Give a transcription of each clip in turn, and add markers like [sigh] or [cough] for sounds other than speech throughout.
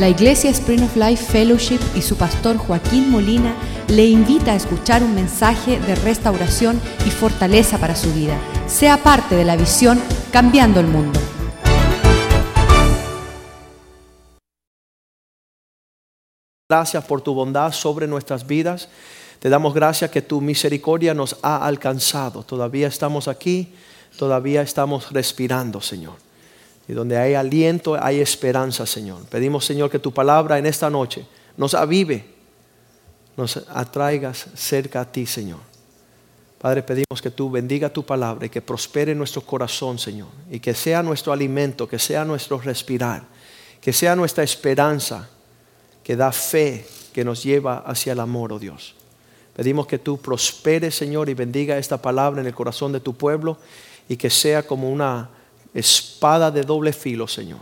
La Iglesia Spring of Life Fellowship y su pastor Joaquín Molina le invita a escuchar un mensaje de restauración y fortaleza para su vida. Sea parte de la visión Cambiando el Mundo. Gracias por tu bondad sobre nuestras vidas. Te damos gracias que tu misericordia nos ha alcanzado. Todavía estamos aquí, todavía estamos respirando, Señor. Y donde hay aliento, hay esperanza, Señor. Pedimos, Señor, que tu palabra en esta noche nos avive, nos atraigas cerca a ti, Señor. Padre, pedimos que tú bendiga tu palabra y que prospere nuestro corazón, Señor. Y que sea nuestro alimento, que sea nuestro respirar, que sea nuestra esperanza que da fe, que nos lleva hacia el amor, oh Dios. Pedimos que tú prosperes, Señor, y bendiga esta palabra en el corazón de tu pueblo y que sea como una espada de doble filo, Señor,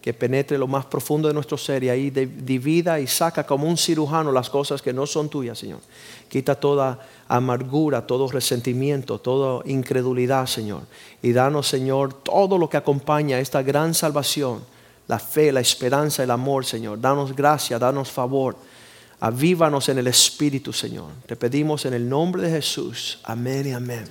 que penetre lo más profundo de nuestro ser y ahí divida y saca como un cirujano las cosas que no son tuyas, Señor. Quita toda amargura, todo resentimiento, toda incredulidad, Señor. Y danos, Señor, todo lo que acompaña esta gran salvación la fe, la esperanza, el amor, Señor. Danos gracia, danos favor. Avívanos en el Espíritu, Señor. Te pedimos en el nombre de Jesús. Amén y amén.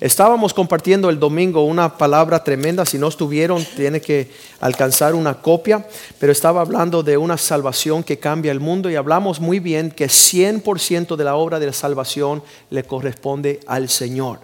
Estábamos compartiendo el domingo una palabra tremenda. Si no estuvieron, tiene que alcanzar una copia. Pero estaba hablando de una salvación que cambia el mundo y hablamos muy bien que 100% de la obra de la salvación le corresponde al Señor.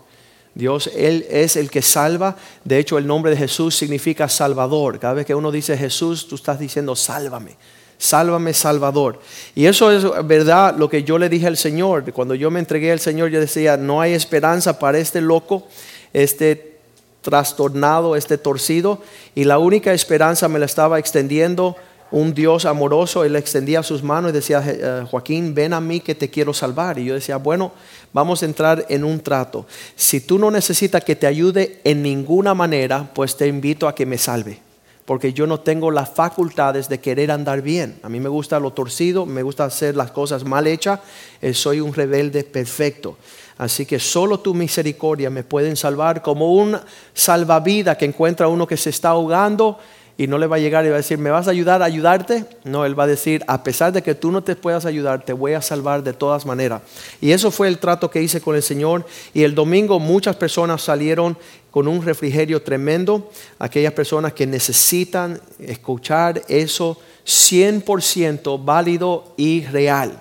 Dios, Él es el que salva. De hecho, el nombre de Jesús significa Salvador. Cada vez que uno dice Jesús, tú estás diciendo, sálvame. Sálvame, Salvador. Y eso es verdad lo que yo le dije al Señor. Cuando yo me entregué al Señor, yo decía, no hay esperanza para este loco, este trastornado, este torcido. Y la única esperanza me la estaba extendiendo un Dios amoroso, Él extendía sus manos y decía, eh, Joaquín, ven a mí que te quiero salvar. Y yo decía, bueno, vamos a entrar en un trato. Si tú no necesitas que te ayude en ninguna manera, pues te invito a que me salve. Porque yo no tengo las facultades de querer andar bien. A mí me gusta lo torcido, me gusta hacer las cosas mal hechas. Eh, soy un rebelde perfecto. Así que solo tu misericordia me pueden salvar como un salvavidas que encuentra uno que se está ahogando y no le va a llegar y va a decir, ¿me vas a ayudar a ayudarte? No, él va a decir, a pesar de que tú no te puedas ayudar, te voy a salvar de todas maneras. Y eso fue el trato que hice con el Señor. Y el domingo muchas personas salieron con un refrigerio tremendo, aquellas personas que necesitan escuchar eso 100% válido y real,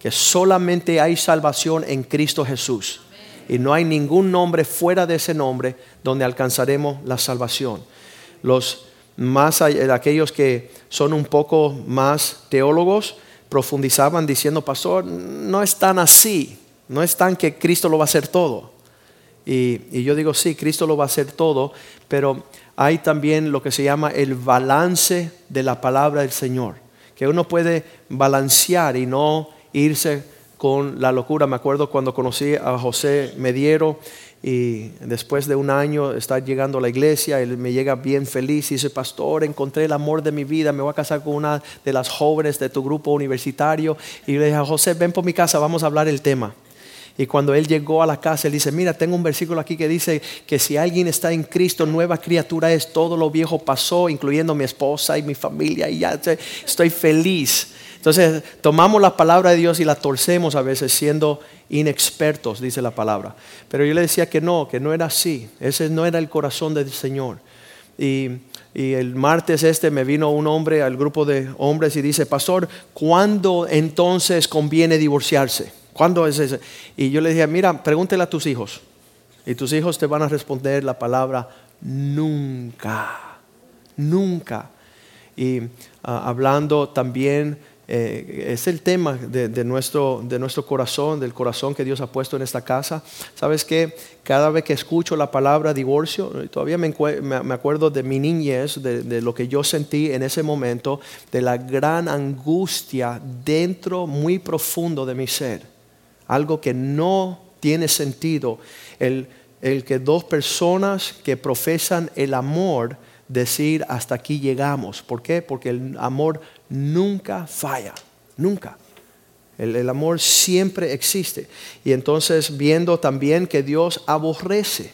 que solamente hay salvación en Cristo Jesús. Y no hay ningún nombre fuera de ese nombre donde alcanzaremos la salvación. Los más aquellos que son un poco más teólogos, profundizaban diciendo, pastor, no es tan así, no es tan que Cristo lo va a hacer todo. Y, y, yo digo, sí, Cristo lo va a hacer todo, pero hay también lo que se llama el balance de la palabra del Señor, que uno puede balancear y no irse con la locura. Me acuerdo cuando conocí a José Mediero y después de un año estar llegando a la iglesia, él me llega bien feliz y dice, pastor, encontré el amor de mi vida, me voy a casar con una de las jóvenes de tu grupo universitario. Y le dije, José, ven por mi casa, vamos a hablar el tema. Y cuando él llegó a la casa, él dice, mira, tengo un versículo aquí que dice que si alguien está en Cristo, nueva criatura es, todo lo viejo pasó, incluyendo mi esposa y mi familia, y ya estoy feliz. Entonces tomamos la palabra de Dios y la torcemos a veces siendo inexpertos, dice la palabra. Pero yo le decía que no, que no era así. Ese no era el corazón del Señor. Y, el martes este me vino un hombre al grupo de hombres y dice, pastor, ¿cuándo entonces conviene divorciarse? ¿Cuándo es ese? Y yo le dije, mira, pregúntele a tus hijos. Y tus hijos te van a responder la palabra nunca, nunca. Y ah, hablando también eh, es el tema de, nuestro, de nuestro corazón, del corazón que Dios ha puesto en esta casa. ¿Sabes que Cada vez que escucho la palabra divorcio, todavía me, me acuerdo de mi niñez, de, de, lo que yo sentí en ese momento, de la gran angustia dentro, muy profundo de mi ser. Algo que no tiene sentido. El, el que dos personas que profesan el amor, decir hasta aquí llegamos. ¿Por qué? Porque el amor nunca falla, nunca. El, amor siempre existe. Y entonces viendo también que Dios aborrece,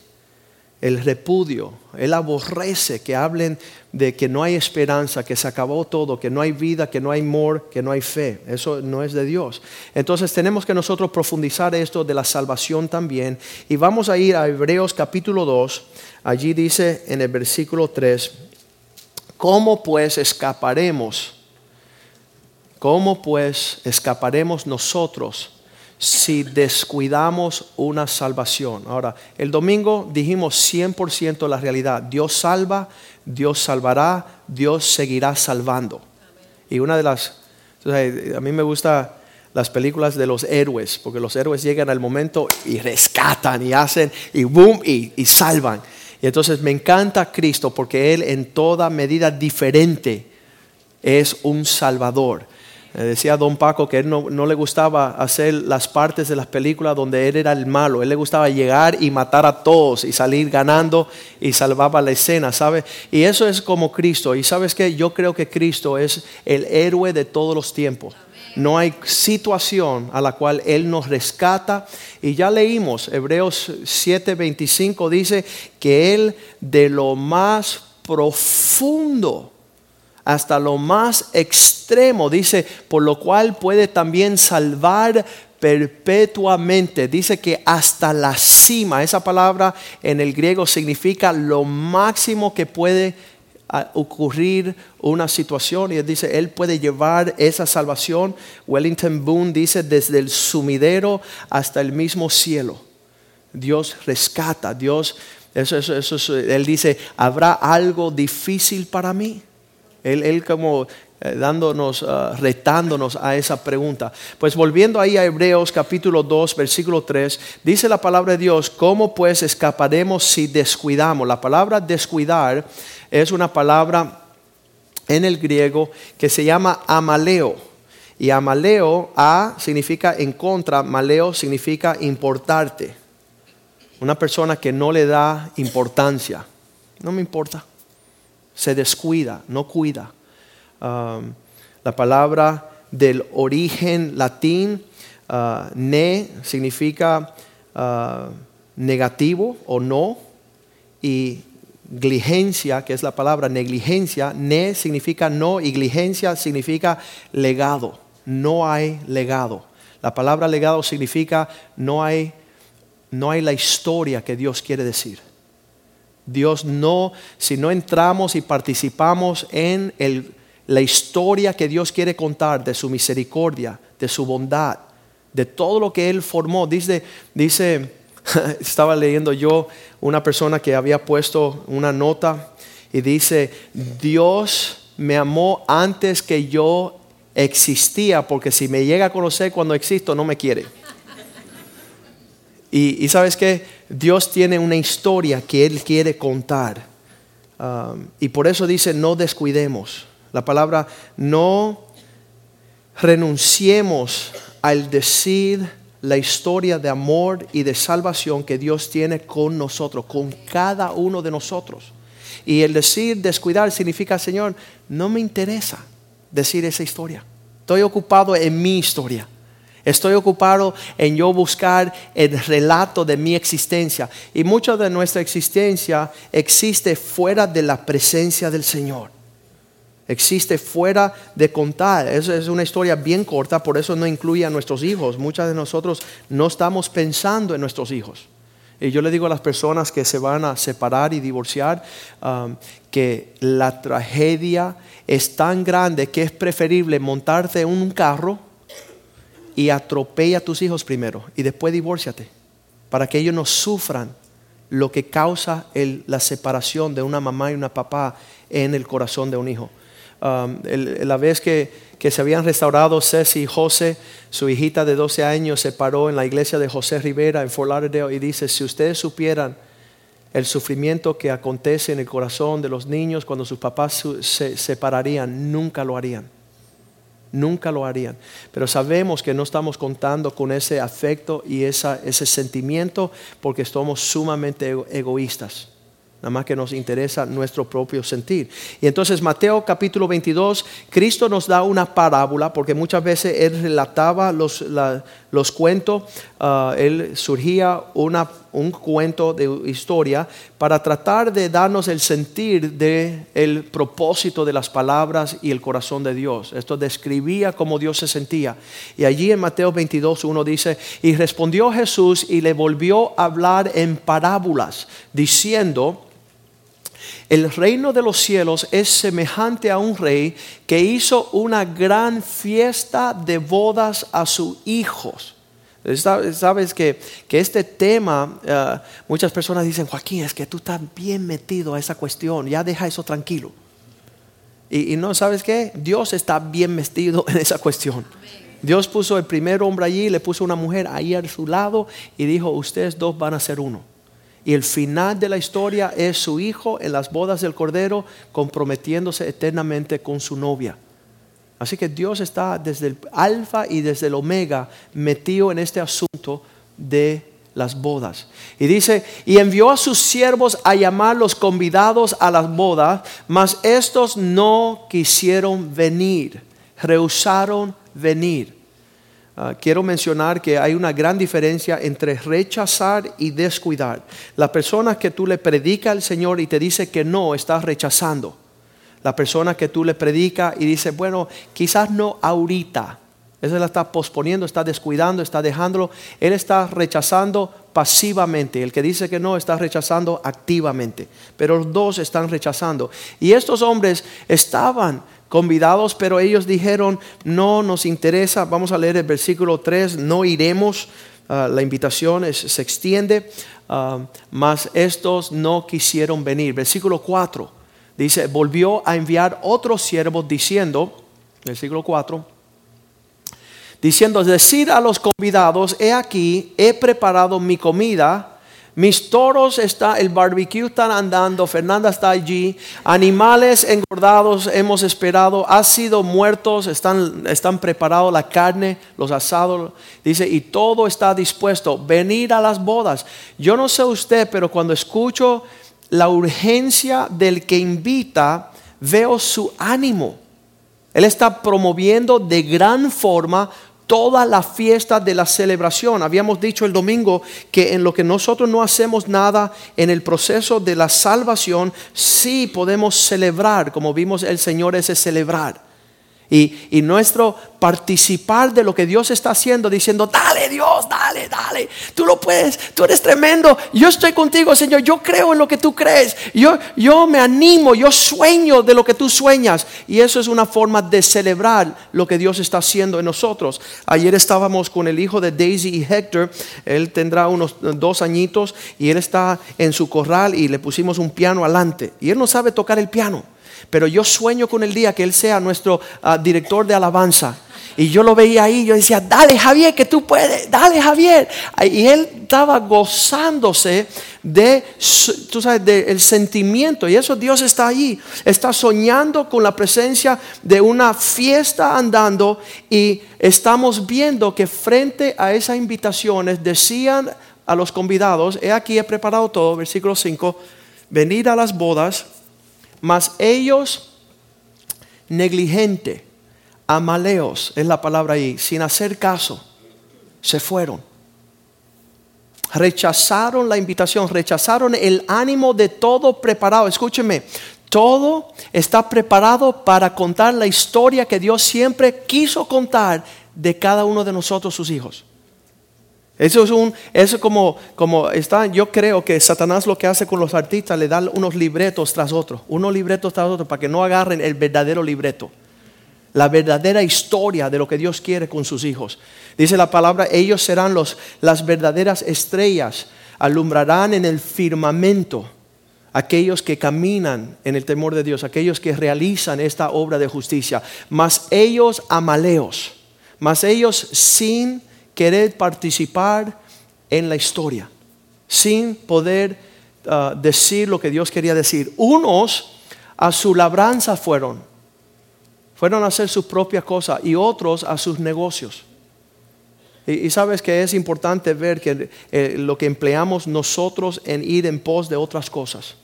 el repudio. Él aborrece que hablen de que no hay esperanza, que se acabó todo, que no hay vida, que no hay amor, que no hay fe. Eso no es de Dios. Entonces tenemos que nosotros profundizar esto de la salvación también. Y vamos a ir a Hebreos capítulo 2. Allí dice en el versículo 3, ¿cómo pues escaparemos? ¿Cómo pues escaparemos nosotros? si descuidamos una salvación. Ahora, el domingo dijimos 100% la realidad. Dios salva, Dios salvará, Dios seguirá salvando. Y una de las, a mí me gusta las películas de los héroes, porque los héroes llegan al momento y rescatan y hacen y boom y, y salvan. Y entonces me encanta Cristo porque Él en toda medida diferente es un salvador. Decía don Paco que él no, le gustaba hacer las partes de las películas donde él era el malo. Él le gustaba llegar y matar a todos y salir ganando y salvaba la escena, ¿sabes? Y eso es como Cristo. Y sabes que yo creo que Cristo es el héroe de todos los tiempos. No hay situación a la cual Él nos rescata. Y ya leímos, Hebreos 7:25 dice que Él de lo más profundo hasta lo más extremo, dice, por lo cual puede también salvar perpetuamente. Dice que hasta la cima, esa palabra en el griego significa lo máximo que puede ah, ocurrir una situación y él dice, él puede llevar esa salvación. Wellington Boone dice, desde el sumidero hasta el mismo cielo. Dios rescata, Dios, eso, eso, eso, él dice, ¿habrá algo difícil para mí? Él, como eh, dándonos, ah, retándonos a esa pregunta. Pues volviendo ahí a Hebreos capítulo 2, versículo 3, dice la palabra de Dios, ¿cómo pues escaparemos si descuidamos? La palabra descuidar es una palabra en el griego que se llama amaleo. Y amaleo, a significa en contra, maleo significa importarte. Una persona que no le da importancia. No me importa se descuida, no cuida. Um, la palabra del origen latín, uh, ne, significa uh, negativo o no, y gligencia, que es la palabra negligencia, ne significa no y gligencia significa legado. No hay legado. La palabra legado significa no hay, no hay la historia que Dios quiere decir. Dios no, si no entramos y participamos en la historia que Dios quiere contar de su misericordia, de su bondad, de todo lo que Él formó. Dice, dice [laughs] estaba leyendo yo una persona que había puesto una nota y dice, Dios me amó antes que yo existía, porque si me llega a conocer cuando existo, no me quiere. Y, sabes que Dios tiene una historia que Él quiere contar. Um, y por eso dice, no descuidemos. La palabra, no renunciemos al decir la historia de amor y de salvación que Dios tiene con nosotros, con cada uno de nosotros. Y el decir descuidar significa, Señor, no me interesa decir esa historia. Estoy ocupado en mi historia. Estoy ocupado en yo buscar el relato de mi existencia. Y mucha de nuestra existencia existe fuera de la presencia del Señor. Existe fuera de contar. Es, es una historia bien corta, por eso no incluye a nuestros hijos. Muchas de nosotros no estamos pensando en nuestros hijos. Y yo le digo a las personas que se van a separar y divorciar um, que la tragedia es tan grande que es preferible montarte en un carro y atropella a tus hijos primero y después divórciate para que ellos no sufran lo que causa la separación de una mamá y una papá en el corazón de un hijo. Um, la vez que, que, se habían restaurado Ceci y José, su hijita de 12 años se paró en la iglesia de José Rivera en Fort Lauderdale y dice, si ustedes supieran el sufrimiento que acontece en el corazón de los niños cuando sus papás se separarían, nunca lo harían nunca lo harían. Pero sabemos que no estamos contando con ese afecto y ese sentimiento porque somos sumamente egoístas. Nada más que nos interesa nuestro propio sentir. Y entonces Mateo capítulo 22, Cristo nos da una parábola porque muchas veces Él relataba los, los cuentos, ah, él surgía una, un cuento de historia para tratar de darnos el sentir de el propósito de las palabras y el corazón de Dios. Esto describía cómo Dios se sentía. Y allí en Mateo 22 uno dice, y respondió Jesús y le volvió a hablar en parábolas, diciendo, el reino de los cielos es semejante a un rey que hizo una gran fiesta de bodas a sus hijos. Sabes que, este tema, eh, muchas personas dicen, Joaquín, es que tú estás bien metido a esa cuestión, ya deja eso tranquilo. Y, y no, ¿sabes qué? Dios está bien metido en esa cuestión. Dios puso el primer hombre allí, le puso una mujer ahí a su lado y dijo, ustedes dos van a ser uno. Y el final de la historia es su hijo en las bodas del Cordero comprometiéndose eternamente con su novia. Así que Dios está desde el alfa y desde el omega metido en este asunto de las bodas. Y dice, y envió a sus siervos a llamar los convidados a las bodas, mas estos no quisieron venir, rehusaron venir. Ah, quiero mencionar que hay una gran diferencia entre rechazar y descuidar. La persona que tú le predica al Señor y te dice que no, estás rechazando. La persona que tú le predica y dice, bueno, quizás no ahorita. Esa la está posponiendo, está descuidando, está dejándolo. Él está rechazando pasivamente. El que dice que no está rechazando activamente. Pero los dos están rechazando. Y estos hombres estaban convidados, pero ellos dijeron, no nos interesa, vamos a leer el versículo 3, no iremos, ah, la invitación se extiende, uh, mas estos no quisieron venir. Versículo 4 dice, volvió a enviar otros siervos diciendo, versículo 4, diciendo, decir a los convidados, he aquí, he preparado mi comida, mis toros está, el barbecue están andando, Fernanda está allí, animales engordados hemos esperado, ha sido muertos, están, están preparados la carne, los asados, dice, y todo está dispuesto, venir a las bodas. Yo no sé usted, pero cuando escucho la urgencia del que invita, veo su ánimo. Él está promoviendo de gran forma toda la fiesta de la celebración. Habíamos dicho el domingo que en lo que nosotros no hacemos nada en el proceso de la salvación, sí podemos celebrar, como vimos el Señor ese celebrar. Y, y nuestro participar de lo que Dios está haciendo, diciendo, dale Dios, dale, dale, tú lo puedes, tú eres tremendo, yo estoy contigo Señor, yo creo en lo que tú crees, yo, yo me animo, yo sueño de lo que tú sueñas. Y eso es una forma de celebrar lo que Dios está haciendo en nosotros. Ayer estábamos con el hijo de Daisy y Hector, él tendrá unos dos añitos y él está en su corral y le pusimos un piano adelante. Y él no sabe tocar el piano. Pero yo sueño con el día que Él sea nuestro ah, director de alabanza. Y yo lo veía ahí, yo decía, dale Javier, que tú puedes, dale Javier. Y él estaba gozándose de, tú sabes, del sentimiento. Y eso Dios está ahí, está soñando con la presencia de una fiesta andando. Y estamos viendo que frente a esas invitaciones decían a los convidados, he aquí he preparado todo, versículo 5, venid a las bodas, mas ellos negligente amaleos es la palabra ahí, sin hacer caso, se fueron. Rechazaron la invitación, rechazaron el ánimo de todo preparado. Escúcheme, todo está preparado para contar la historia que Dios siempre quiso contar de cada uno de nosotros, sus hijos. Eso es un, eso como, como está, yo creo que Satanás lo que hace con los artistas, le da unos libretos tras otros, unos libretos tras otros, para que no agarren el verdadero libreto la verdadera historia de lo que Dios quiere con sus hijos. Dice la palabra, ellos serán los, las verdaderas estrellas, alumbrarán en el firmamento aquellos que caminan en el temor de Dios, aquellos que realizan esta obra de justicia, mas ellos amaleos, mas ellos sin querer participar en la historia, sin poder ah, decir lo que Dios quería decir. Unos a su labranza fueron, fueron a hacer sus propias cosas y otros a sus negocios. Y, sabes que es importante ver que eh, lo que empleamos nosotros en ir en pos de otras cosas,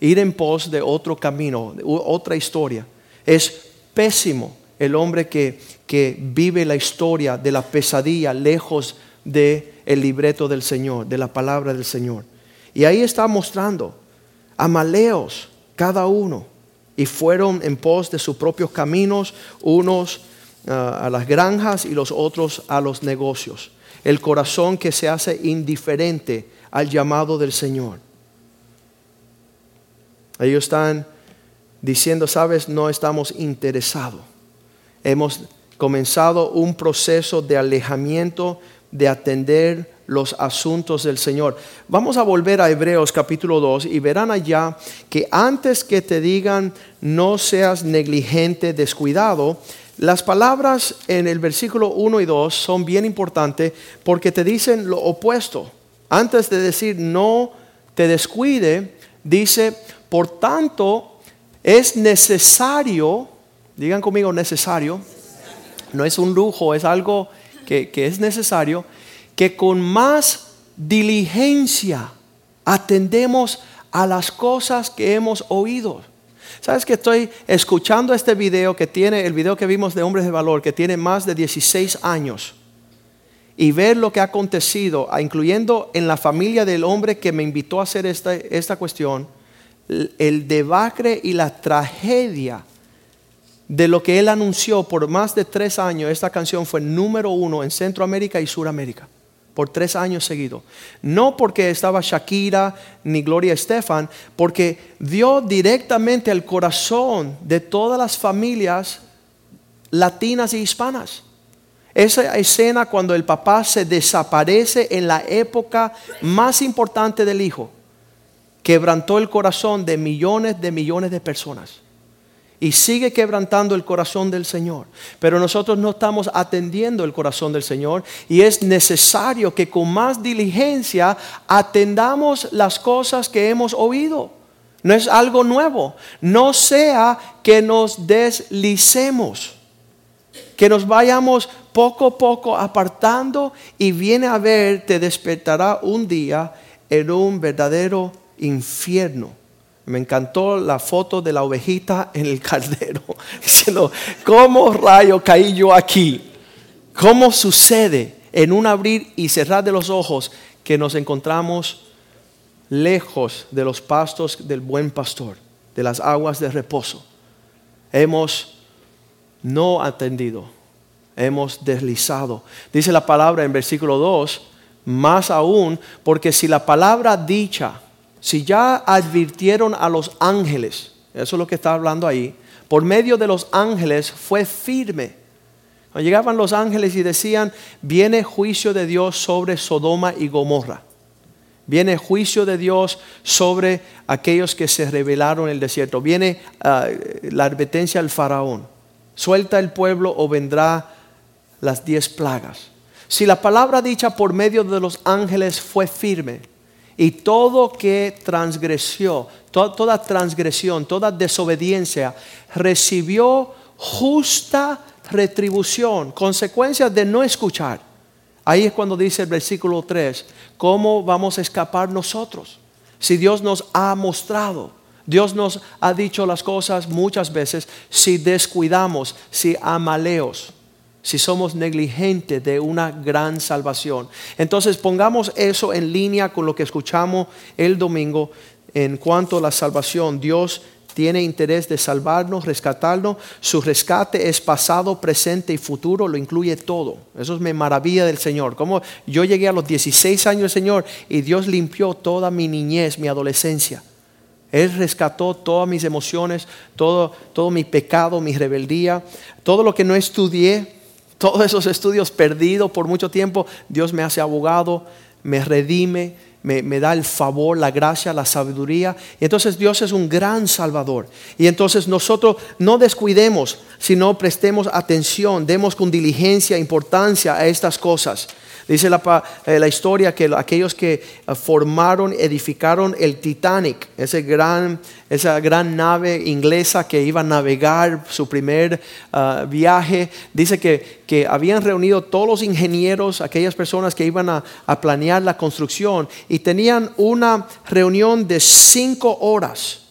ir en pos de otro camino, otra historia, es pésimo el hombre que, que vive la historia de la pesadilla lejos del el libreto del Señor, de la palabra del Señor. Y ahí está mostrando amaleos cada uno y fueron en pos de sus propios caminos, unos ah, a las granjas y los otros a los negocios. El corazón que se hace indiferente al llamado del Señor. Ellos están diciendo, sabes, no estamos interesados. Hemos comenzado un proceso de alejamiento, de atender los asuntos del Señor. Vamos a volver a Hebreos capítulo 2 y verán allá que antes que te digan no seas negligente, descuidado, las palabras en el versículo 1 y 2 son bien importantes porque te dicen lo opuesto. Antes de decir no te descuide, dice, por tanto, es necesario, digan conmigo necesario, no es un lujo, es algo que, es necesario, que con más diligencia atendemos a las cosas que hemos oído. Sabes que estoy escuchando este video que tiene, el video que vimos de hombres de valor, que tiene más de 16 años, y ver lo que ha acontecido, incluyendo en la familia del hombre que me invitó a hacer esta, esta cuestión, el debacle y la tragedia de lo que él anunció por más de tres años. Esta canción fue número uno en Centroamérica y Suramérica por tres años seguidos. No porque estaba Shakira ni Gloria Estefan, porque dio directamente al corazón de todas las familias latinas y hispanas. Esa escena cuando el papá se desaparece en la época más importante del hijo, quebrantó el corazón de millones de millones de personas y sigue quebrantando el corazón del Señor. Pero nosotros no estamos atendiendo el corazón del Señor y es necesario que con más diligencia atendamos las cosas que hemos oído. No es algo nuevo. No sea que nos deslicemos, que nos vayamos poco a poco apartando y viene a ver, te despertará un día en un verdadero infierno me encantó la foto de la ovejita en el [laughs] caldero, diciendo, ¿cómo rayo caí yo aquí? ¿Cómo sucede en un abrir y cerrar de los ojos que nos encontramos lejos de los pastos del buen pastor, de las aguas de reposo? Hemos no atendido, hemos deslizado. Dice la palabra en versículo 2, más aún, porque si la palabra dicha, si ya advirtieron a los ángeles, eso es lo que está hablando ahí, por medio de los ángeles fue firme. Cuando llegaban los ángeles y decían, viene juicio de Dios sobre Sodoma y Gomorra. Viene juicio de Dios sobre aquellos que se rebelaron en el desierto. Viene ah, la advertencia al faraón. Suelta el pueblo o vendrá las diez plagas. Si la palabra dicha por medio de los ángeles fue firme, y todo que transgresó, toda transgresión, toda desobediencia, recibió justa retribución, consecuencias de no escuchar. Ahí es cuando dice el versículo 3, ¿cómo vamos a escapar nosotros? Si Dios nos ha mostrado, Dios nos ha dicho las cosas muchas veces, si descuidamos, si amaleos si somos negligentes de una gran salvación. Entonces pongamos eso en línea con lo que escuchamos el domingo en cuanto a la salvación. Dios tiene interés de salvarnos, rescatarnos. Su rescate es pasado, presente y futuro, lo incluye todo. Eso es me maravilla del Señor. Como yo llegué a los 16 años Señor y Dios limpió toda mi niñez, mi adolescencia. Él rescató todas mis emociones, todo, todo mi pecado, mi rebeldía, todo lo que no estudié, todos esos estudios perdidos por mucho tiempo, Dios me hace abogado, me redime, me, da el favor, la gracia, la sabiduría. Y entonces Dios es un gran salvador. Y entonces nosotros no descuidemos, sino prestemos atención, demos con diligencia, importancia a estas cosas. Dice la, eh, la, historia que aquellos que eh, formaron, edificaron el Titanic, ese gran, esa gran nave inglesa que iba a navegar su primer ah, viaje, dice que, que, habían reunido todos los ingenieros, aquellas personas que iban a, a planear la construcción, y tenían una reunión de cinco horas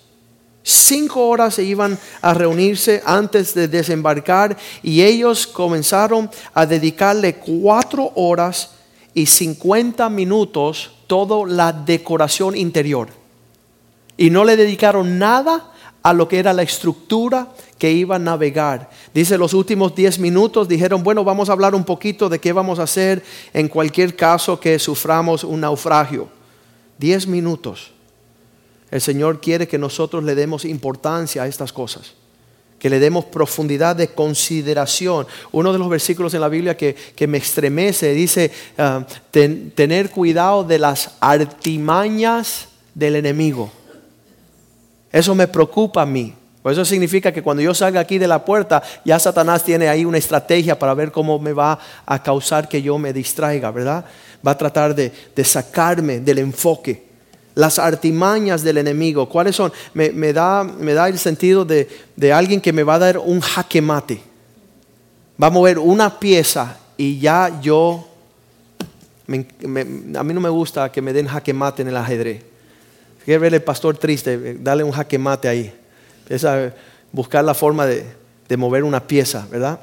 Cinco horas se iban a reunirse antes de desembarcar y ellos comenzaron a dedicarle cuatro horas y cincuenta minutos toda la decoración interior. Y no le dedicaron nada a lo que era la estructura que iba a navegar. Dice los últimos diez minutos dijeron, bueno, vamos a hablar un poquito de qué vamos a hacer en cualquier caso que suframos un naufragio. Diez minutos. El Señor quiere que nosotros le demos importancia a estas cosas, que le demos profundidad de consideración. Uno de los versículos en la Biblia que, me estremece dice, ah, tener cuidado de las artimañas del enemigo. Eso me preocupa a mí. Pues eso significa que cuando yo salga aquí de la puerta, ya Satanás tiene ahí una estrategia para ver cómo me va a causar que yo me distraiga, ¿verdad? Va a tratar de, sacarme del enfoque. Las artimañas del enemigo, ¿cuáles son? Me, da, me da, el sentido de, alguien que me va a dar un jaque mate. Va a mover una pieza y ya yo, a mí no me gusta que me den jaque mate en el ajedrez. Quiere ver el pastor triste, dale un jaque mate ahí. Empieza buscar la forma de, mover una pieza, ¿verdad?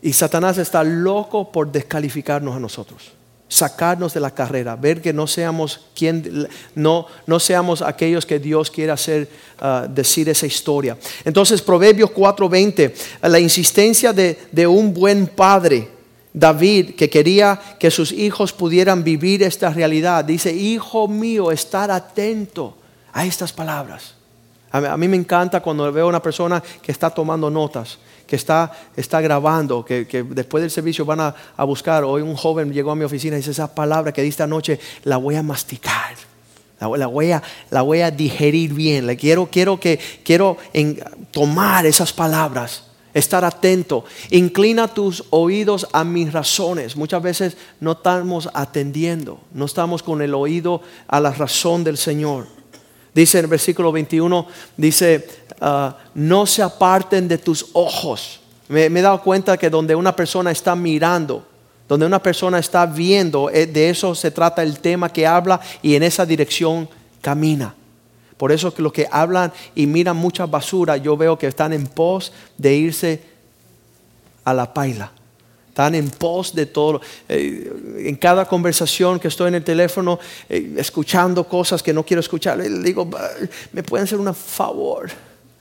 Y Satanás está loco por descalificarnos a nosotros, sacarnos de la carrera, ver que no seamos quien, no, no seamos aquellos que Dios quiere hacer ah, decir esa historia. Entonces, Proverbios 4:20, la insistencia de, de un buen padre David, que quería que sus hijos pudieran vivir esta realidad, dice, hijo mío, estar atento a estas palabras. A mí me encanta cuando veo a una persona que está tomando notas, que está, está grabando, que, después del servicio van a, buscar. Hoy un joven llegó a mi oficina y dice, esa palabra que diste anoche la voy a masticar. La, voy, a, la voy a digerir bien. Le quiero, quiero, que, quiero tomar esas palabras estar atento. Inclina tus oídos a mis razones. Muchas veces no estamos atendiendo, no estamos con el oído a la razón del Señor. Dice en el versículo 21, dice, ah, no se aparten de tus ojos. Me, he dado cuenta que donde una persona está mirando, donde una persona está viendo, eh, de eso se trata el tema que habla y en esa dirección camina. Por eso que los que hablan y miran mucha basura, yo veo que están en pos de irse a la paila. Están en pos de todo. Eh, en cada conversación que estoy en el teléfono, eh, escuchando cosas que no quiero escuchar, le digo, me pueden hacer un favor,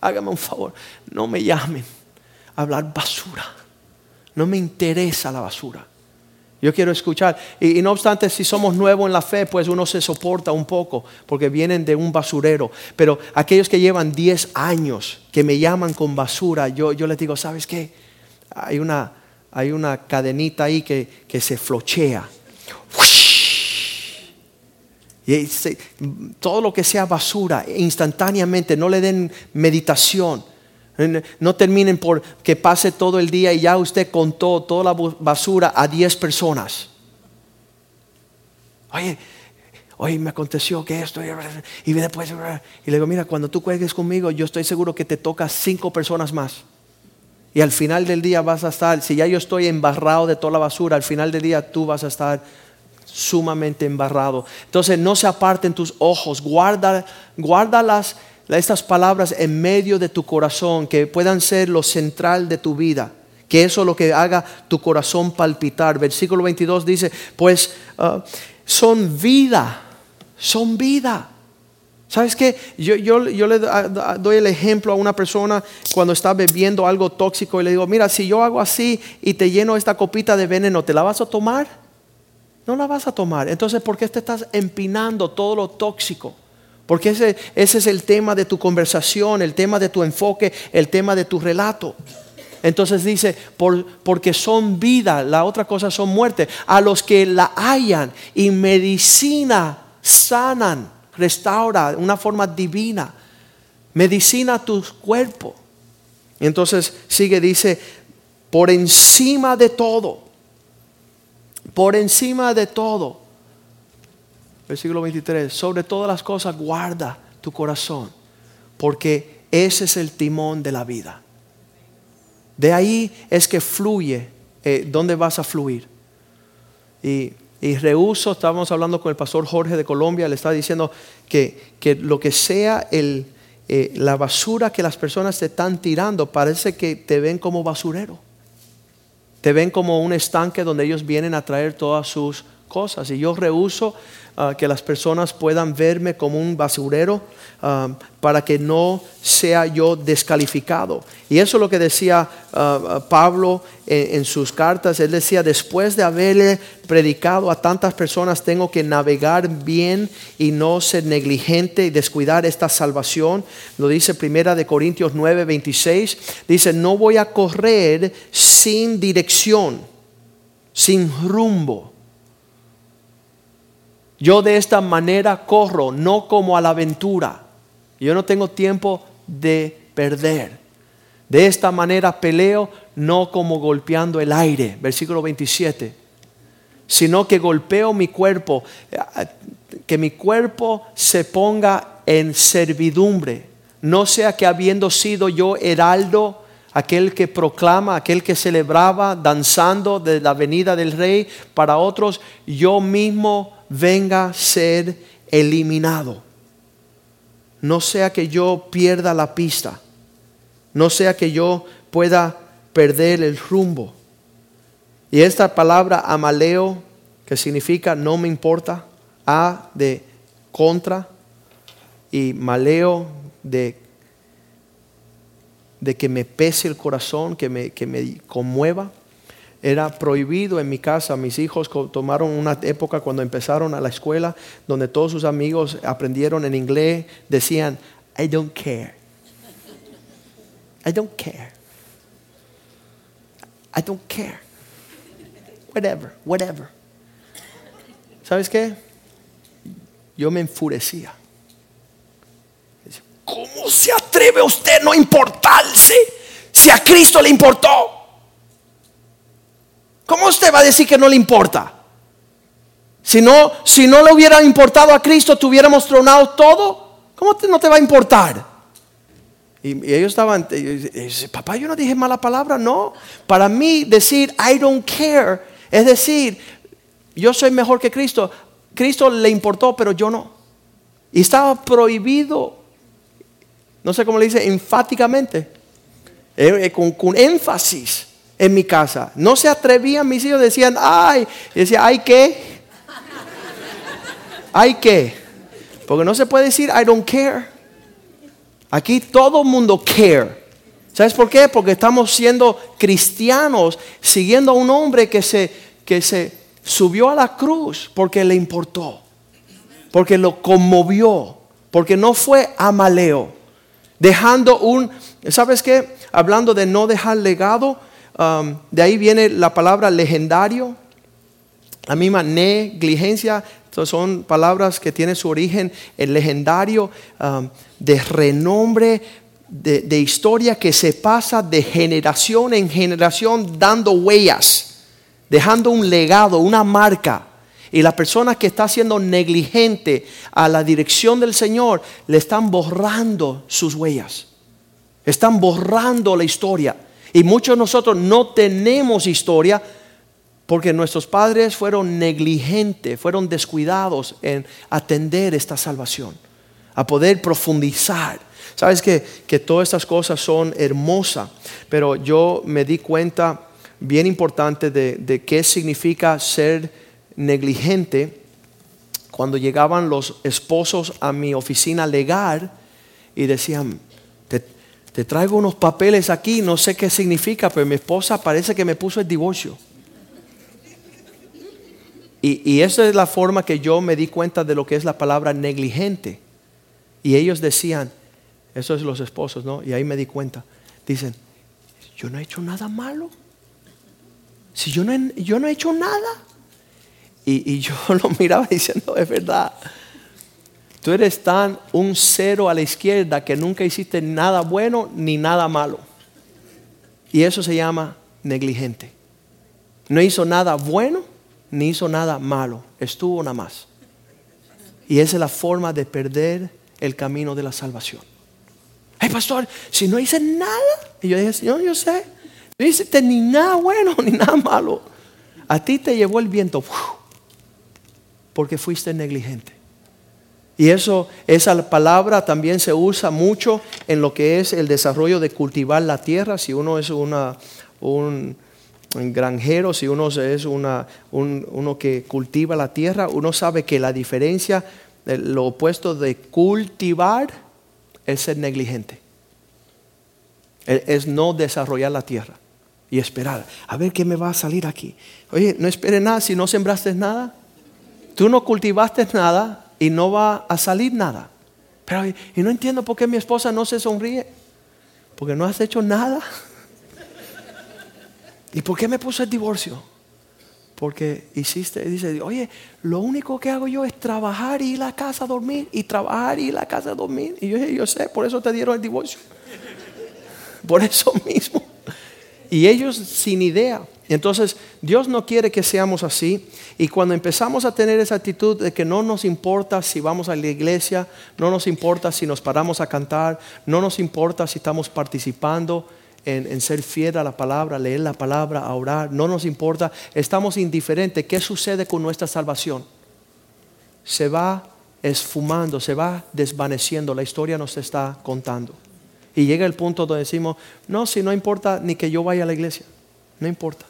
hágame un favor, no me llamen hablar basura. No me interesa la basura. Yo quiero escuchar. Y, no obstante, si somos nuevos en la fe, pues uno se soporta un poco, porque vienen de un basurero. Pero aquellos que llevan 10 años, que me llaman con basura, yo, yo les digo, ¿sabes qué? Hay una, hay una cadenita ahí que, se flochea. Y todo lo que sea basura, instantáneamente, no le den meditación no terminen por que pase todo el día y ya usted contó toda la basura a 10 personas. Oye, oye, me aconteció que esto y después y le digo, mira, cuando tú cuelgues conmigo, yo estoy seguro que te toca cinco personas más. Y al final del día vas a estar, si ya yo estoy embarrado de toda la basura, al final del día tú vas a estar sumamente embarrado. Entonces no se aparten tus ojos, guarda, guárdalas estas palabras en medio de tu corazón, que puedan ser lo central de tu vida, que eso es lo que haga tu corazón palpitar. Versículo 22 dice, pues ah, son vida, son vida. ¿Sabes qué? Yo, yo, yo, le doy el ejemplo a una persona cuando está bebiendo algo tóxico y le digo, mira, si yo hago así y te lleno esta copita de veneno, ¿te la vas a tomar? No la vas a tomar. Entonces, ¿por qué te estás empinando todo lo tóxico? Porque ese, ese, es el tema de tu conversación, el tema de tu enfoque, el tema de tu relato. Entonces dice, porque son vida, la otra cosa son muerte. A los que la hayan y medicina sanan, restaura, una forma divina. Medicina tu cuerpo. Entonces sigue, dice, por encima de todo, por encima de todo versículo 23, sobre todas las cosas guarda tu corazón, porque ese es el timón de la vida. De ahí es que fluye, eh, ¿dónde vas a fluir? Y, y rehuso, estábamos hablando con el pastor Jorge de Colombia, le está diciendo que, que lo que sea el, eh, la basura que las personas te están tirando parece que te ven como basurero. Te ven como un estanque donde ellos vienen a traer todas sus cosas. Y yo rehuso Ah, que las personas puedan verme como un basurero ah, para que no sea yo descalificado. Y eso es lo que decía ah, Pablo en, sus cartas. Él decía, después de haberle predicado a tantas personas, tengo que navegar bien y no ser negligente y descuidar esta salvación. Lo dice Primera de Corintios 9, 26. Dice, no voy a correr sin dirección, sin rumbo yo de esta manera corro, no como a la aventura. Yo no tengo tiempo de perder. De esta manera peleo, no como golpeando el aire. Versículo 27. Sino que golpeo mi cuerpo, que mi cuerpo se ponga en servidumbre. No sea que habiendo sido yo heraldo, aquel que proclama, aquel que celebraba danzando de la venida del rey, para otros yo mismo venga a ser eliminado. No sea que yo pierda la pista. No sea que yo pueda perder el rumbo. Y esta palabra amaleo, que significa no me importa, a de contra y maleo de, de que me pese el corazón, que me, que me conmueva era prohibido en mi casa. Mis hijos tomaron una época cuando empezaron a la escuela donde todos sus amigos aprendieron en inglés, decían, I don't care. I don't care. I don't care. Whatever, whatever. ¿Sabes qué? Yo me enfurecía. ¿Cómo se atreve usted no importarse si a Cristo le importó? ¿Cómo usted va a decir que no le importa? Si no, si no le hubiera importado a Cristo, tuviéramos tronado todo. ¿Cómo no te va a importar? Y, ellos estaban, papá, yo no dije mala palabra, no. Para mí decir I don't care es decir, yo soy mejor que Cristo. Cristo le importó, pero yo no. Y estaba prohibido, no sé cómo le dice, enfáticamente, eh, eh, con, con énfasis en mi casa. No se atrevían mis hijos, decían, ay, y decía, ay qué, ay qué, porque no se puede decir I don't care. Aquí todo el mundo care. ¿Sabes por qué? Porque estamos siendo cristianos, siguiendo a un hombre que se, que se subió a la cruz porque le importó, porque lo conmovió, porque no fue amaleo, dejando un, ¿sabes qué? Hablando de no dejar legado, Um, de ahí viene la palabra legendario, la misma negligencia, son palabras que tienen su origen en legendario, um, de renombre, de, de, historia que se pasa de generación en generación dando huellas, dejando un legado, una marca. Y la persona que está siendo negligente a la dirección del Señor le están borrando sus huellas, están borrando la historia. Y muchos de nosotros no tenemos historia porque nuestros padres fueron negligentes, fueron descuidados en atender esta salvación, a poder profundizar. Sabes que, todas estas cosas son hermosas, pero yo me di cuenta bien importante de, de qué significa ser negligente cuando llegaban los esposos a mi oficina legal y decían, te traigo unos papeles aquí, no sé qué significa, pero mi esposa parece que me puso el divorcio. Y, esa es la forma que yo me di cuenta de lo que es la palabra negligente. Y ellos decían, eso es los esposos, ¿no? Y ahí me di cuenta. Dicen, yo no he hecho nada malo. Si yo no he, yo no he hecho nada. Y, y yo [laughs] lo miraba diciendo, es verdad. Tú eres tan un cero a la izquierda que nunca hiciste nada bueno ni nada malo. Y eso se llama negligente. No hizo nada bueno ni hizo nada malo. Estuvo nada más. Y esa es la forma de perder el camino de la salvación. Hey, pastor, si no hice nada. Y yo dije, Señor, yo sé. No hiciste ni nada bueno ni nada malo. A ti te llevó el viento porque fuiste negligente. Y eso, esa palabra también se usa mucho en lo que es el desarrollo de cultivar la tierra. Si uno es una, un, granjero, si uno es una, uno que cultiva la tierra, uno sabe que la diferencia, lo opuesto de cultivar es ser negligente. Es no desarrollar la tierra y esperar. A ver qué me va a salir aquí. Oye, no espere nada si no sembraste nada. Tú no cultivaste nada y no va a salir nada. Pero, y no entiendo por qué mi esposa no se sonríe. Porque no has hecho nada. ¿Y por qué me puse el divorcio? Porque hiciste, dice, oye, lo único que hago yo es trabajar y ir a la casa a dormir, y trabajar y ir a la casa a dormir. Y yo dije, yo sé, por eso te dieron el divorcio. Por eso mismo. Y ellos sin idea. Entonces, Dios no quiere que seamos así. Y cuando empezamos a tener esa actitud de que no nos importa si vamos a la iglesia, no nos importa si nos paramos a cantar, no nos importa si estamos participando en, ser fiel a la palabra, leer la palabra, a orar, no nos importa, estamos indiferentes. ¿Qué sucede con nuestra salvación? Se va esfumando, se va desvaneciendo, la historia nos está contando. Y llega el punto donde decimos, no, si no importa ni que yo vaya a la iglesia, no importa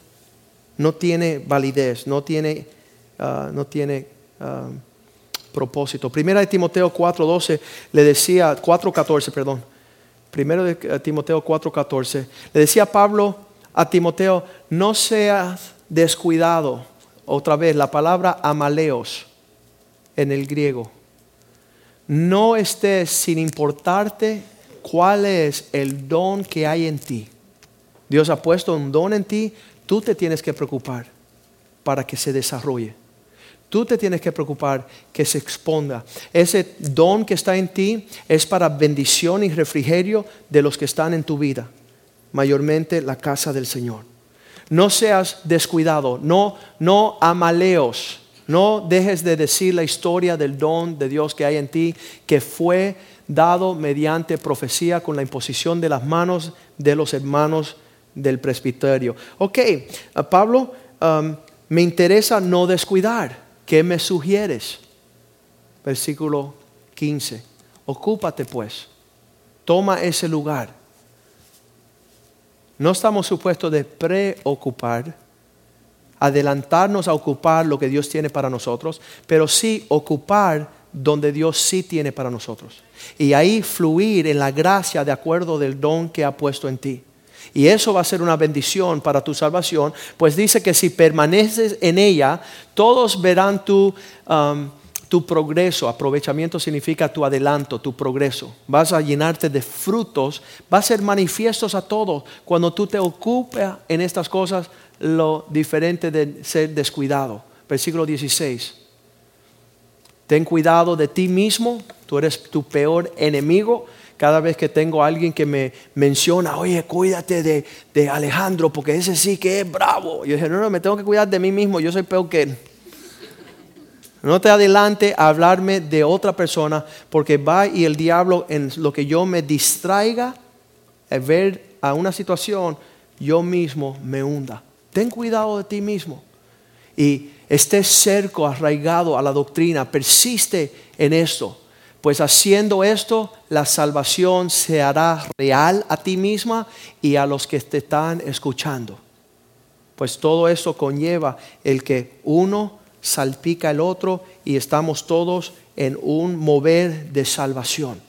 no tiene validez, no tiene, ah, no tiene ah, propósito. Primera de Timoteo 4.12 le decía, 4.14, perdón. Primero de Timoteo 4.14. Le decía Pablo a Timoteo, no seas descuidado. Otra vez, la palabra amaleos en el griego. No estés sin importarte cuál es el don que hay en ti. Dios ha puesto un don en ti, Tú te tienes que preocupar para que se desarrolle. Tú te tienes que preocupar que se exponga. Ese don que está en ti es para bendición y refrigerio de los que están en tu vida, mayormente la casa del Señor. No seas descuidado, no, no amaleos, no dejes de decir la historia del don de Dios que hay en ti, que fue dado mediante profecía con la imposición de las manos de los hermanos del presbiterio. Ok, uh, Pablo, me interesa no descuidar. ¿Qué me sugieres? Versículo 15. Ocúpate pues. Toma ese lugar. No estamos supuestos de preocupar, adelantarnos a ocupar lo que Dios tiene para nosotros, pero sí ocupar donde Dios sí tiene para nosotros. Y ahí fluir en la gracia de acuerdo del don que ha puesto en ti. Y eso va a ser una bendición para tu salvación, pues dice que si permaneces en ella, todos verán tu, um, tu progreso. Aprovechamiento significa tu adelanto, tu progreso. Vas a llenarte de frutos, va a ser manifiestos a todos cuando tú te ocupes en estas cosas, lo diferente de ser descuidado. Versículo 16. Ten cuidado de ti mismo, tú eres tu peor enemigo cada vez que tengo a alguien que me menciona, oye, cuídate de, Alejandro, porque ese sí que es bravo. Yo dije, no, no, me tengo que cuidar de mí mismo, yo soy peor que él. No te adelante a hablarme de otra persona, porque va y el diablo en lo que yo me distraiga, a ver a una situación, yo mismo me hunda. Ten cuidado de ti mismo. Y esté cerco, arraigado a la doctrina, persiste en esto pues haciendo esto, la salvación se hará real a ti misma y a los que te están escuchando. Pues todo eso conlleva el que uno salpica el otro y estamos todos en un mover de salvación.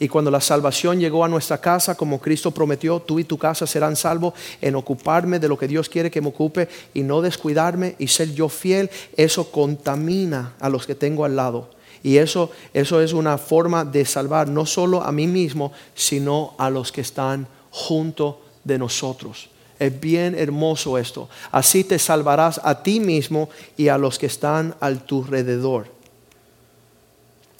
Y cuando la salvación llegó a nuestra casa, como Cristo prometió, tú y tu casa serán salvos en ocuparme de lo que Dios quiere que me ocupe y no descuidarme y ser yo fiel, eso contamina a los que tengo al lado y eso, eso es una forma de salvar no solo a mí mismo, sino a los que están junto de nosotros. Es bien hermoso esto. Así te salvarás a ti mismo y a los que están al tu alrededor.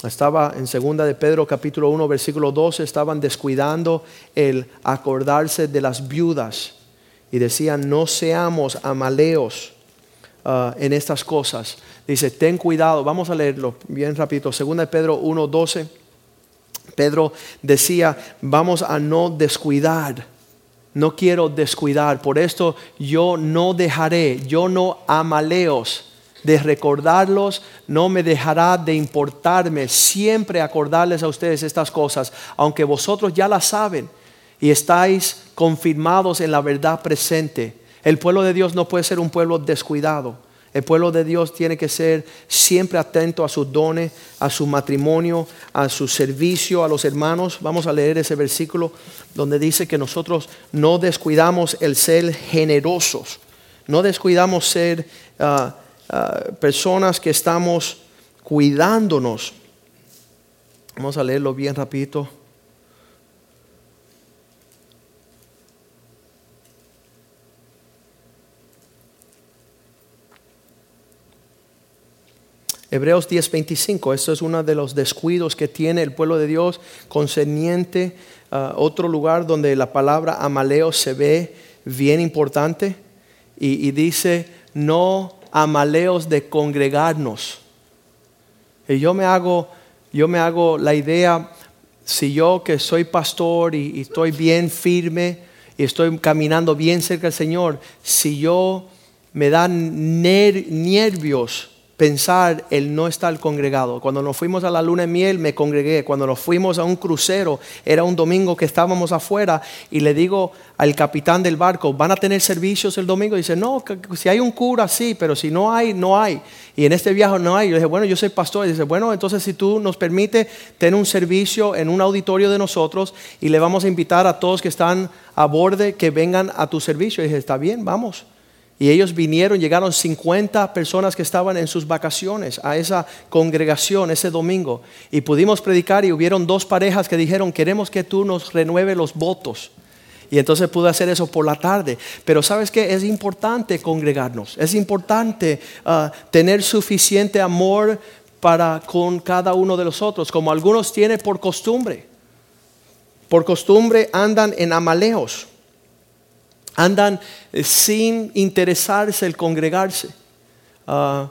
Estaba en segunda de Pedro capítulo 1 versículo 12, estaban descuidando el acordarse de las viudas y decían, no seamos amaleos uh, en estas cosas, Dice, ten cuidado, vamos a leerlo bien rapidito. Segunda de Pedro 1.12. Pedro decía, vamos a no descuidar. No quiero descuidar. Por esto yo no dejaré, yo no amaleos. de recordarlos, no me dejará de importarme siempre acordarles a ustedes estas cosas, aunque vosotros ya las saben y estáis confirmados en la verdad presente. El pueblo de Dios no puede ser un pueblo descuidado. El pueblo de Dios tiene que ser siempre atento a sus dones, a su matrimonio, a su servicio a los hermanos. Vamos a leer ese versículo donde dice que nosotros no descuidamos el ser generosos, no descuidamos ser ah, ah, personas que estamos cuidándonos. Vamos a leerlo bien rapidito. Hebreos 10:25, esto es uno de los descuidos que tiene el pueblo de Dios concerniente a otro lugar donde la palabra amaleo se ve bien importante y, dice, no amaleos de congregarnos. Y yo me hago, yo me hago la idea, si yo que soy pastor y, estoy bien firme y estoy caminando bien cerca del Señor, si yo me dan nervios, pensar el no estar congregado. Cuando nos fuimos a la luna de miel me congregué. Cuando nos fuimos a un crucero, era un domingo que estábamos afuera y le digo al capitán del barco, ¿van a tener servicios el domingo? Y dice, no, si hay un cura, sí, pero si no hay, no hay. Y en este viaje no hay. Yo dije, bueno, yo soy pastor. Y dice, bueno, entonces si tú nos permite tener un servicio en un auditorio de nosotros y le vamos a invitar a todos que están a borde que vengan a tu servicio. Y dije, está bien, vamos. Y ellos vinieron, llegaron 50 personas que estaban en sus vacaciones a esa congregación ese domingo. Y pudimos predicar y hubieron dos parejas que dijeron, queremos que tú nos renueve los votos. Y entonces pude hacer eso por la tarde. Pero sabes que es importante congregarnos. Es importante ah, tener suficiente amor para con cada uno de los otros, como algunos tienen por costumbre. Por costumbre andan en amaleos andan eh, sin interesarse el congregarse. Ah,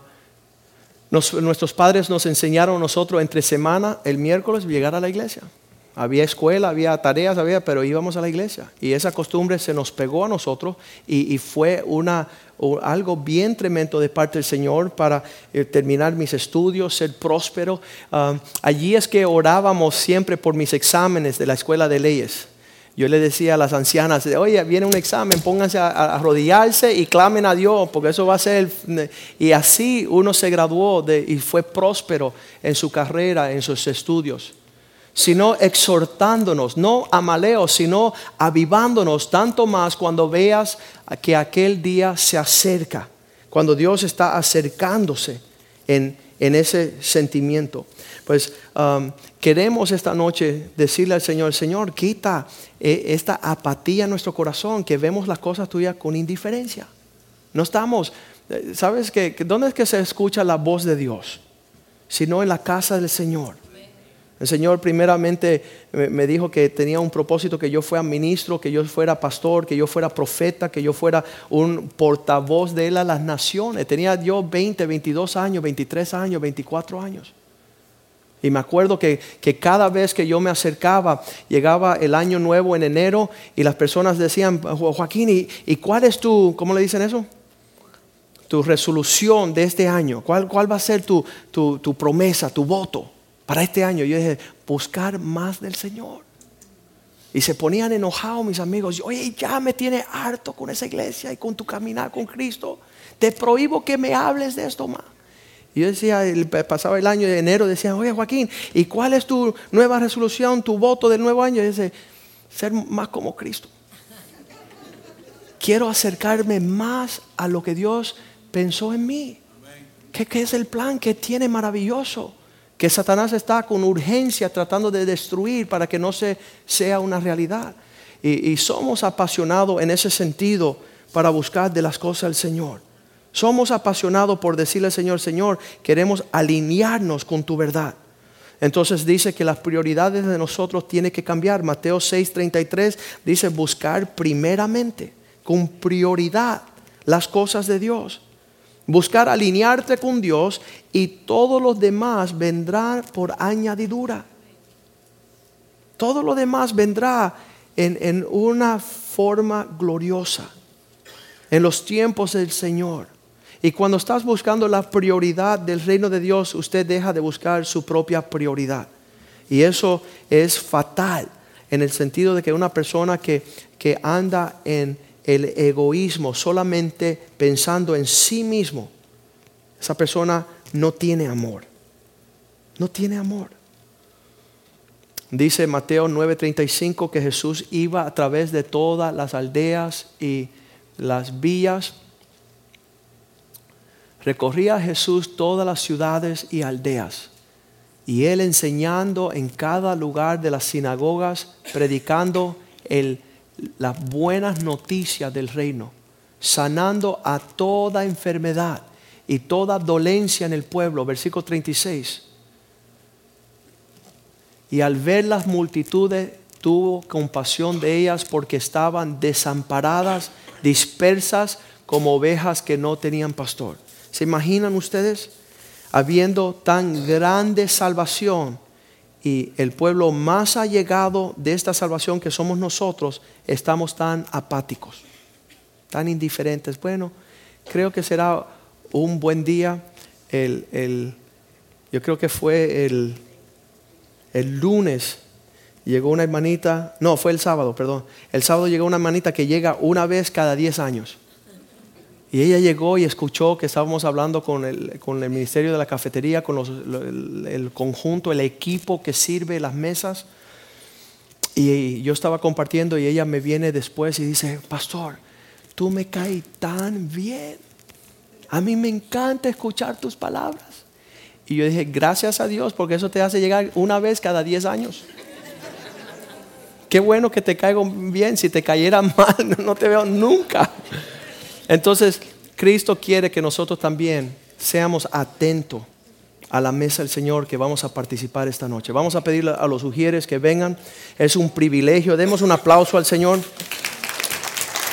nuestros padres nos enseñaron nosotros entre semana, el miércoles, llegar a la iglesia. Había escuela, había tareas, había, pero íbamos a la iglesia. Y esa costumbre se nos pegó a nosotros y, fue una, algo bien tremendo de parte del Señor para eh, terminar mis estudios, ser próspero. Ah, allí es que orábamos siempre por mis exámenes de la escuela de leyes. Yo le decía a las ancianas, oye, viene un examen, pónganse a, arrodillarse y clamen a Dios, porque eso va a ser... Y así uno se graduó y fue próspero en su carrera, en sus estudios. Sino exhortándonos, no a sino avivándonos tanto más cuando veas que aquel día se acerca, cuando Dios está acercándose en, en ese sentimiento. Pues queremos esta noche decirle al Señor, Señor, quita eh, esta apatía en nuestro corazón, que vemos las cosas tuyas con indiferencia. No estamos, eh, ¿sabes que dónde es que se escucha la voz de Dios? Sino en la casa del Señor. El Señor primeramente me dijo que tenía un propósito que yo fuera ministro, que yo fuera pastor, que yo fuera profeta, que yo fuera un portavoz de Él a las naciones. Tenía yo 20, 22 años, 23 años, 24 años. Y me acuerdo que, cada vez que yo me acercaba, llegaba el año nuevo en enero y las personas decían, Joaquín, ¿y, cuál es tu, cómo le dicen eso? Tu resolución de este año. ¿Cuál, cuál va a ser tu, tu, promesa, tu voto para este año? Yo dije, buscar más del Señor. Y se ponían enojados mis amigos. Oye, ya me tiene harto con esa iglesia y con tu caminar con Cristo. Te prohíbo que me hables de esto más. Y yo decía, pasaba el año de enero, decía, oye Joaquín, ¿y cuál es tu nueva resolución, tu voto del nuevo año? Y dice, ser más como Cristo. Quiero acercarme más a lo que Dios pensó en mí. ¿Qué, ¿Qué, es el plan que tiene maravilloso? Que Satanás está con urgencia tratando de destruir para que no se, sea una realidad. Y, y somos apasionados en ese sentido para buscar de las cosas del Señor. Somos apasionados por decirle al Señor, Señor, queremos alinearnos con tu verdad. Entonces dice que las prioridades de nosotros tienen que cambiar. Mateo 6:33 dice buscar primeramente, con prioridad, las cosas de Dios. Buscar alinearte con Dios y todo lo demás vendrá por añadidura. Todo lo demás vendrá en, en una forma gloriosa, en los tiempos del Señor. Y cuando estás buscando la prioridad del reino de Dios, usted deja de buscar su propia prioridad. Y eso es fatal en el sentido de que una persona que, que anda en el egoísmo, solamente pensando en sí mismo, esa persona no tiene amor. No tiene amor. Dice Mateo 9:35 que Jesús iba a través de todas las aldeas y las villas. Recorría Jesús todas las ciudades y aldeas. Y él enseñando en cada lugar de las sinagogas, predicando el, las buenas noticias del reino, sanando a toda enfermedad y toda dolencia en el pueblo. Versículo 36. Y al ver las multitudes, tuvo compasión de ellas porque estaban desamparadas, dispersas como ovejas que no tenían pastor. ¿Se imaginan ustedes? Habiendo tan grande salvación y el pueblo más allegado de esta salvación que somos nosotros, estamos tan apáticos, tan indiferentes. Bueno, creo que será un buen día. El, yo creo que fue el el lunes llegó una hermanita, no, fue el sábado, perdón. El sábado llegó una hermanita que llega una vez cada 10 años. Y ella llegó y escuchó que estábamos hablando con el, con el ministerio de la cafetería, con el, conjunto, el equipo que sirve las mesas. Y yo estaba compartiendo y ella me viene después y dice, pastor, tú me caes tan bien. A mí me encanta escuchar tus palabras. Y yo dije, gracias a Dios, porque eso te hace llegar una vez cada 10 años. Qué bueno que te caigo bien. Si te cayera [laughs] mal, no te veo nunca. Entonces, Cristo quiere que nosotros también seamos atentos a la mesa del Señor que vamos a participar esta noche. Vamos a pedirle a los sugieres que vengan. Es un privilegio. Demos un aplauso al Señor.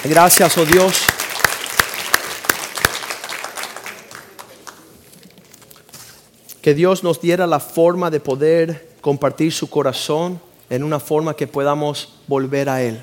Gracias, oh Dios. que Dios nos diera la forma de poder compartir su corazón en una forma que podamos volver a Él.